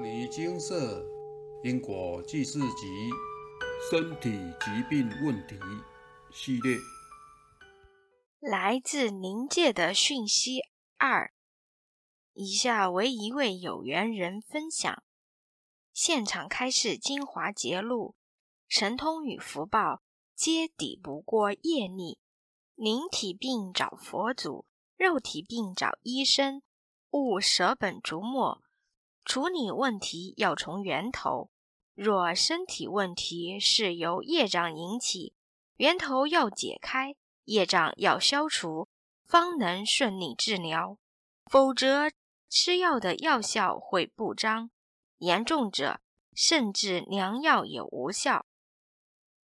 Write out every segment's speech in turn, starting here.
牟尼精舍因果记事集身体疾病问题系列，来自灵界的讯息二。以下为一位有缘人分享：现场开示精华节录，神通与福报皆抵不过业力。灵体病找佛祖，肉体病找医生，勿舍本逐末。处理问题要从源头。若身体问题是由业障引起，源头要解开，业障要消除，方能顺利治疗。否则，吃药的药效会不彰，严重者甚至良药也无效。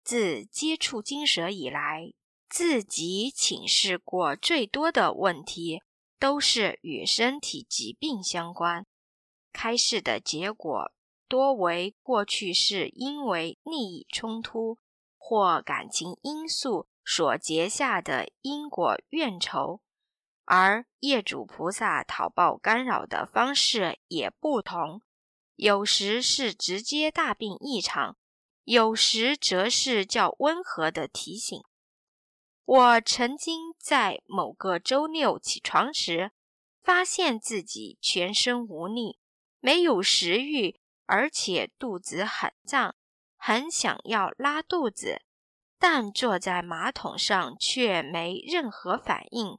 自接触金蛇以来，自己请示过最多的问题，都是与身体疾病相关。开示的结果多为过去是因为利益冲突或感情因素所结下的因果怨仇，而业主菩萨讨报干扰的方式也不同，有时是直接大病一场，有时则是较温和的提醒。我曾经在某个周六起床时，发现自己全身无力。没有食欲，而且肚子很胀，很想要拉肚子，但坐在马桶上却没任何反应。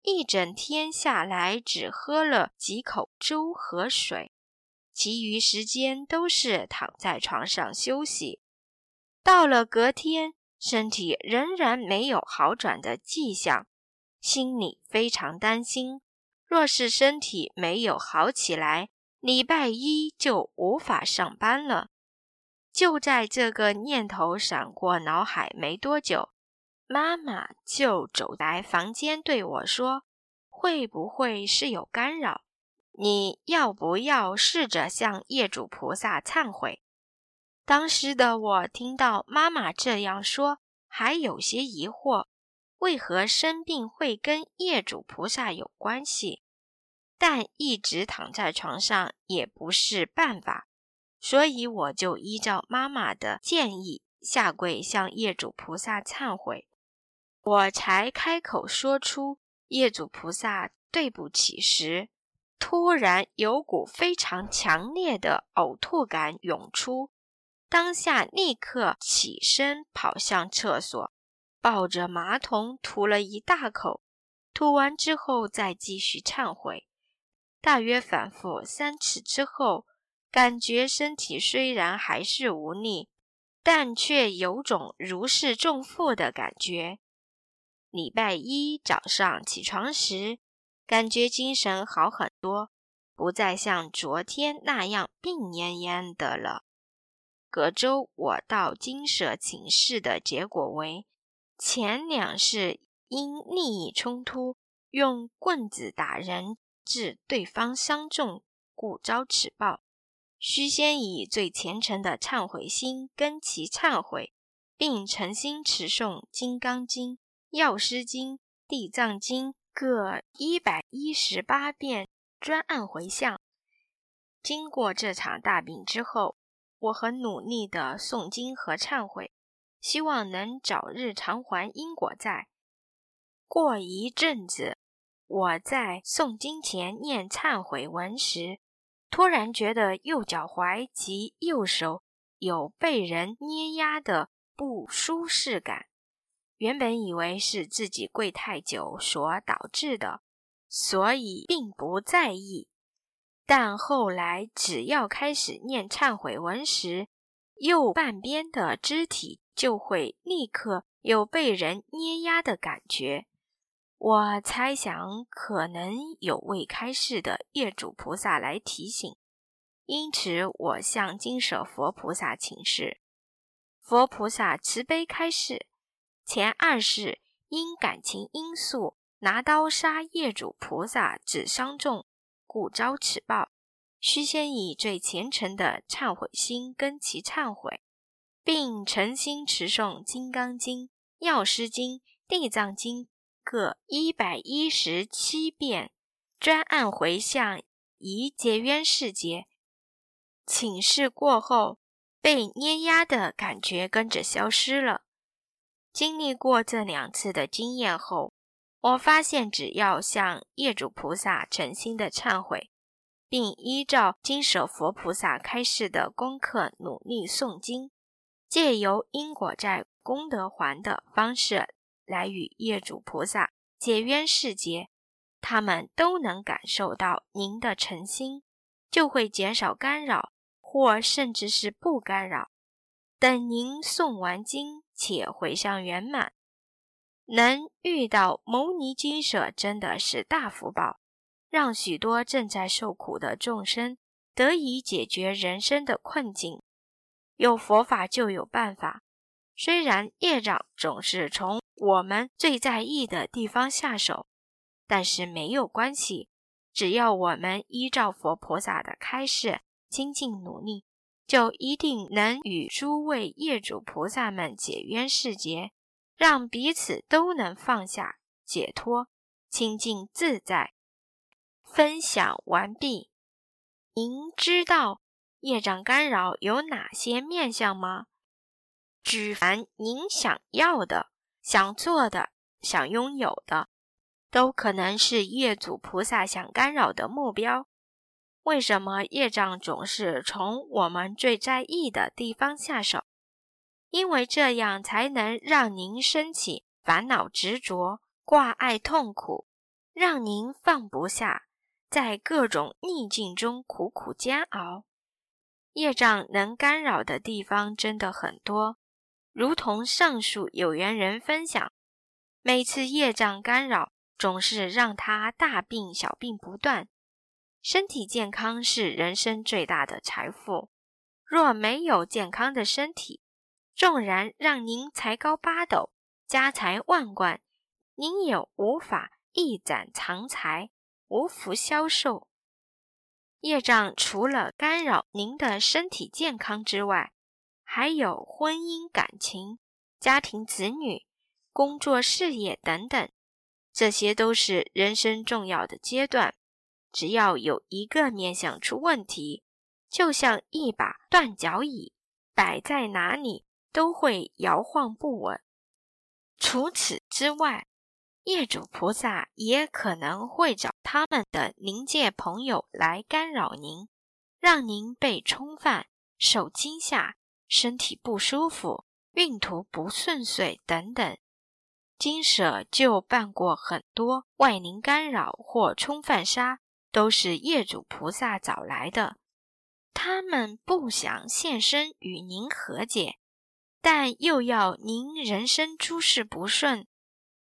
一整天下来，只喝了几口粥和水，其余时间都是躺在床上休息。到了隔天，身体仍然没有好转的迹象，心里非常担心。若是身体没有好起来，礼拜一就无法上班了。就在这个念头闪过脑海没多久，妈妈就走来房间对我说：“会不会是有干扰？你要不要试着向业主菩萨忏悔？”当时的我听到妈妈这样说，还有些疑惑：为何生病会跟业主菩萨有关系？但一直躺在床上也不是办法，所以我就依照妈妈的建议下跪向业主菩萨忏悔。我才开口说出“业主菩萨，对不起”时，突然有股非常强烈的呕吐感涌出，当下立刻起身跑向厕所，抱着马桶吐了一大口，吐完之后再继续忏悔。大约反复三次之后，感觉身体虽然还是无力，但却有种如释重负的感觉。礼拜一早上起床时，感觉精神好很多，不再像昨天那样病恹恹的了。隔周我到金舍请示的结果为：前两是因利益冲突，用棍子打人。致对方伤重，故遭此报。须先以最虔诚的忏悔心跟其忏悔，并诚心持诵《金刚经》《药师经》《地藏经》各一百一十八遍，专案回向。经过这场大病之后，我很努力的诵经和忏悔，希望能早日偿还因果债。过一阵子。我在诵经前念忏悔文时，突然觉得右脚踝及右手有被人捏压的不舒适感。原本以为是自己跪太久所导致的，所以并不在意。但后来只要开始念忏悔文时，右半边的肢体就会立刻有被人捏压的感觉。我猜想，可能有未开示的业主菩萨来提醒，因此我向金舍佛菩萨请示。佛菩萨慈悲开示：前二世因感情因素拿刀杀业主菩萨，致伤重，故遭此报。须先以最虔诚的忏悔心跟其忏悔，并诚心持诵《金刚经》《药师经》《地藏经》。各一百一十七遍，专案回向，以结冤世结。请示过后，被捏压的感觉跟着消失了。经历过这两次的经验后，我发现只要向业主菩萨诚心的忏悔，并依照金舍佛菩萨开示的功课努力诵经，借由因果债功德还的方式来与业主菩萨解冤释结，他们都能感受到您的诚心，就会减少干扰。或甚至是不干扰。等您诵完经且回向圆满，能遇到牟尼金舍真的是大福报，让许多正在受苦的众生得以解决人生的困境。有佛法就有办法，虽然业障总是从我们最在意的地方下手，但是没有关系，只要我们依照佛菩萨的开示。精进努力，就一定能与诸位业主菩萨们解冤释结，让彼此都能放下、解脱、清净自在。分享完毕。您知道业障干扰有哪些面相吗？举凡您想要的、想做的、想拥有的，都可能是业主菩萨想干扰的目标。为什么业障总是从我们最在意的地方下手？因为这样才能让您升起烦恼、执着、挂碍、痛苦，让您放不下，在各种逆境中苦苦煎熬。业障能干扰的地方真的很多，如同上述有缘人分享，每次业障干扰，总是让他大病小病不断。身体健康是人生最大的财富。若没有健康的身体，纵然让您才高八斗、家财万贯，您也无法一展长才、无福消受。业障除了干扰您的身体健康之外，还有婚姻感情、家庭子女、工作事业等等，这些都是人生重要的阶段。只要有一个面相出问题，就像一把断脚椅，摆在哪里都会摇晃不稳。除此之外，业主菩萨也可能会找他们的灵界朋友来干扰您，让您被冲犯、受惊吓、身体不舒服、运途不顺遂等等。金舍就办过很多外灵干扰或冲犯杀。都是业主菩萨找来的，他们不想现身与您和解，但又要您人生诸事不顺，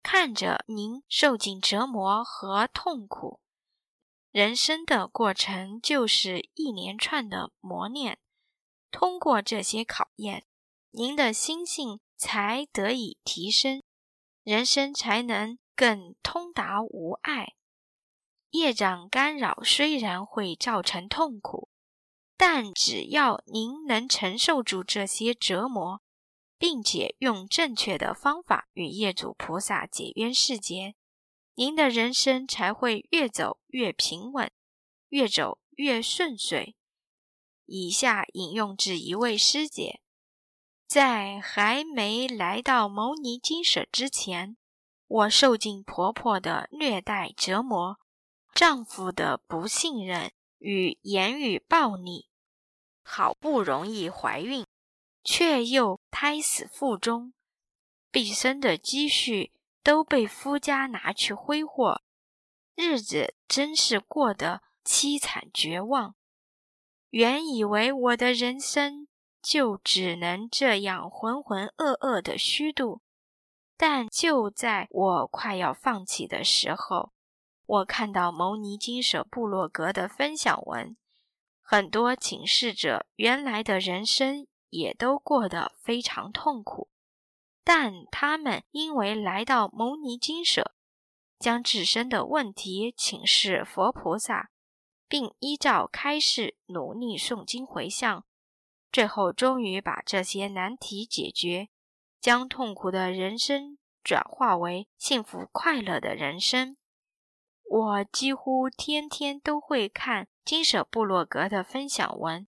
看着您受尽折磨和痛苦。人生的过程就是一连串的磨练，通过这些考验，您的心性才得以提升，人生才能更通达无碍。业障干扰虽然会造成痛苦，但只要您能承受住这些折磨，并且用正确的方法与业主菩萨解冤释结，您的人生才会越走越平稳，越走越顺遂。以下引用自一位师姐：在还没来到牟尼精舍之前，我受尽婆婆的虐待折磨。丈夫的不信任与言语暴力，好不容易怀孕，却又胎死腹中，毕生的积蓄都被夫家拿去挥霍，日子真是过得凄惨绝望。原以为我的人生就只能这样浑浑噩噩的虚度，但就在我快要放弃的时候。我看到牟尼金舍部落格的分享文，很多请示者原来的人生也都过得非常痛苦，但他们因为来到牟尼金舍，将自身的问题请示佛菩萨，并依照开示努力诵经回向，最后终于把这些难题解决，将痛苦的人生转化为幸福快乐的人生。我几乎天天都会看金舍部落格的分享文，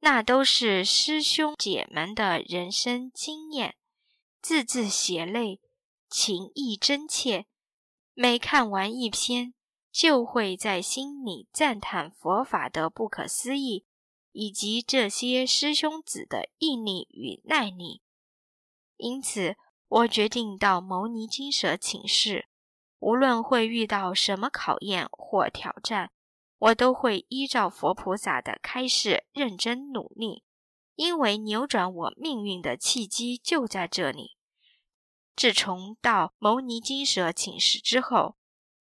那都是师兄姐们的人生经验，字字血泪，情意真切。每看完一篇，就会在心里赞叹佛法的不可思议，以及这些师兄子的毅力与耐力。因此，我决定到牟尼金舍请示，无论会遇到什么考验或挑战。我都会依照佛菩萨的开示认真努力，因为扭转我命运的契机就在这里。自从到牟尼金舍请示之后，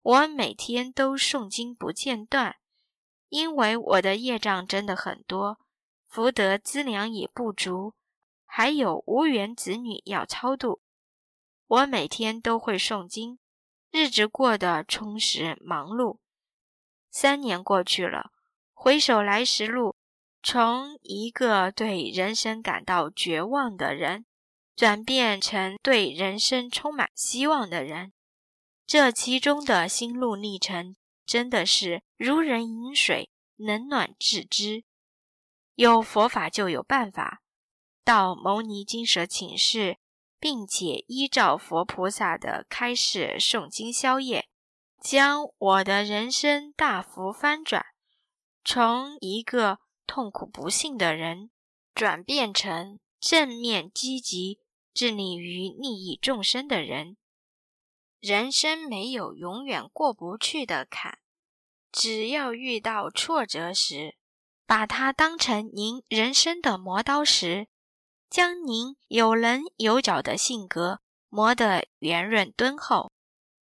我每天都诵经不间断，因为我的业障真的很多，福德资粮也不足，还有无缘子女要超度。我每天都会诵经，日子过得充实忙碌。三年过去了，回首来时路，从一个对人生感到绝望的人，转变成对人生充满希望的人，这其中的心路历程真的是如人饮水，冷暖自知。有佛法就有办法，到牟尼金舍请示，并且依照佛菩萨的开示诵经消业。将我的人生大幅翻转，从一个痛苦不幸的人，转变成正面积极、致力于利益众生的人。人生没有永远过不去的坎，只要遇到挫折时，把它当成您人生的磨刀石，将您有棱有角的性格磨得圆润敦厚。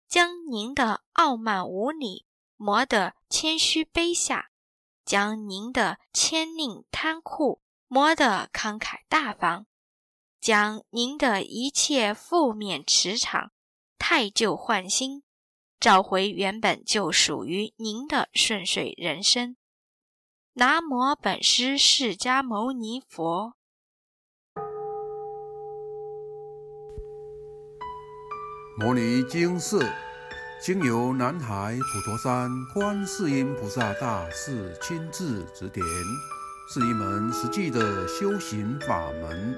将您的傲慢无礼磨得谦虚卑下，将您的谦佞贪酷磨得慷慨大方，将您的一切负面磁场太旧换新，找回原本就属于您的顺遂人生。南无本师释迦牟尼佛。摩尼经寺经由南海普陀山观世音菩萨大士亲自指点，是一门实际的修行法门，